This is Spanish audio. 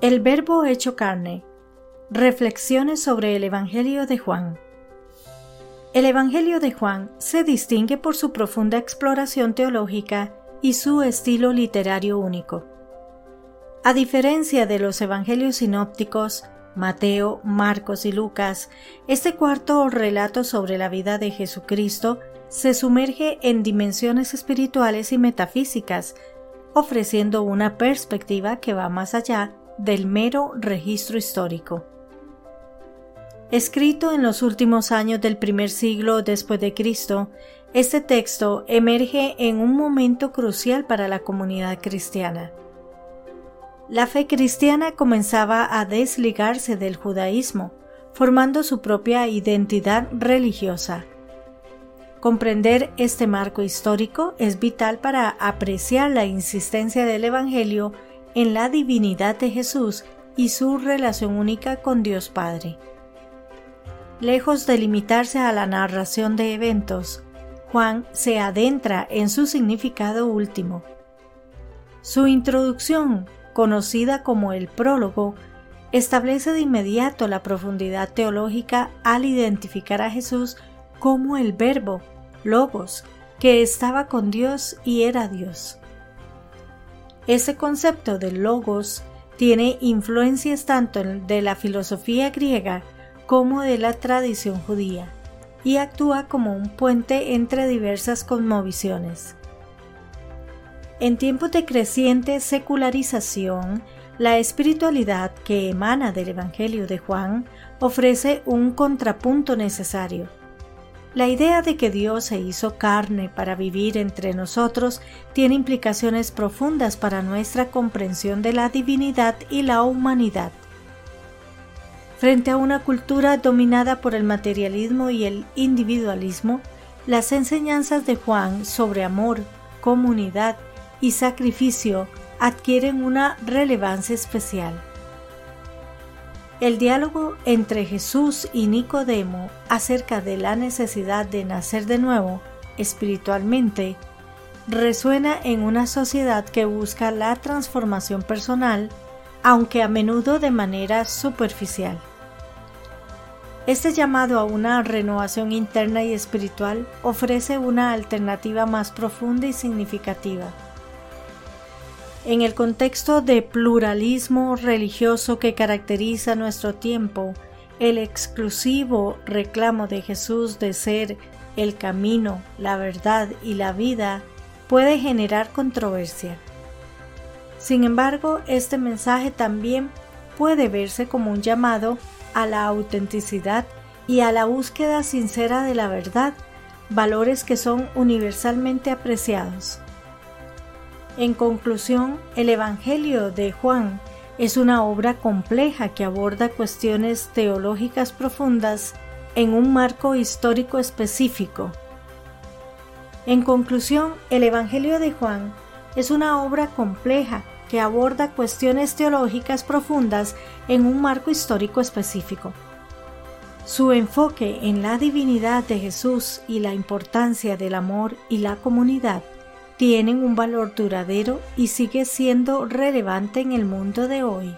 El Verbo hecho carne. Reflexiones sobre el Evangelio de Juan. El Evangelio de Juan se distingue por su profunda exploración teológica y su estilo literario único. A diferencia de los Evangelios sinópticos, Mateo, Marcos y Lucas, este cuarto relato sobre la vida de Jesucristo se sumerge en dimensiones espirituales y metafísicas, ofreciendo una perspectiva que va más allá del mero registro histórico. Escrito en los últimos años del primer siglo después de Cristo, este texto emerge en un momento crucial para la comunidad cristiana. La fe cristiana comenzaba a desligarse del judaísmo, formando su propia identidad religiosa. Comprender este marco histórico es vital para apreciar la insistencia del Evangelio en la divinidad de Jesús y su relación única con Dios Padre. Lejos de limitarse a la narración de eventos, Juan se adentra en su significado último. Su introducción, conocida como el prólogo, establece de inmediato la profundidad teológica al identificar a Jesús como el verbo, logos, que estaba con Dios y era Dios. Ese concepto de logos tiene influencias tanto de la filosofía griega como de la tradición judía y actúa como un puente entre diversas cosmovisiones. En tiempos de creciente secularización, la espiritualidad que emana del Evangelio de Juan ofrece un contrapunto necesario la idea de que Dios se hizo carne para vivir entre nosotros tiene implicaciones profundas para nuestra comprensión de la divinidad y la humanidad. Frente a una cultura dominada por el materialismo y el individualismo, las enseñanzas de Juan sobre amor, comunidad y sacrificio adquieren una relevancia especial. El diálogo entre Jesús y Nicodemo acerca de la necesidad de nacer de nuevo espiritualmente resuena en una sociedad que busca la transformación personal, aunque a menudo de manera superficial. Este llamado a una renovación interna y espiritual ofrece una alternativa más profunda y significativa en el contexto de pluralismo religioso que caracteriza nuestro tiempo, el exclusivo reclamo de Jesús de ser el camino, la verdad y la vida puede generar controversia. Sin embargo, este mensaje también puede verse como un llamado a la autenticidad y a la búsqueda sincera de la verdad, valores que son universalmente apreciados. En conclusión, el Evangelio de Juan es una obra compleja que aborda cuestiones teológicas profundas en un marco histórico específico. En conclusión, el Evangelio de Juan es una obra compleja que aborda cuestiones teológicas profundas en un marco histórico específico. Su enfoque en la divinidad de Jesús y la importancia del amor y la comunidad tienen un valor duradero y sigue siendo relevante en el mundo de hoy.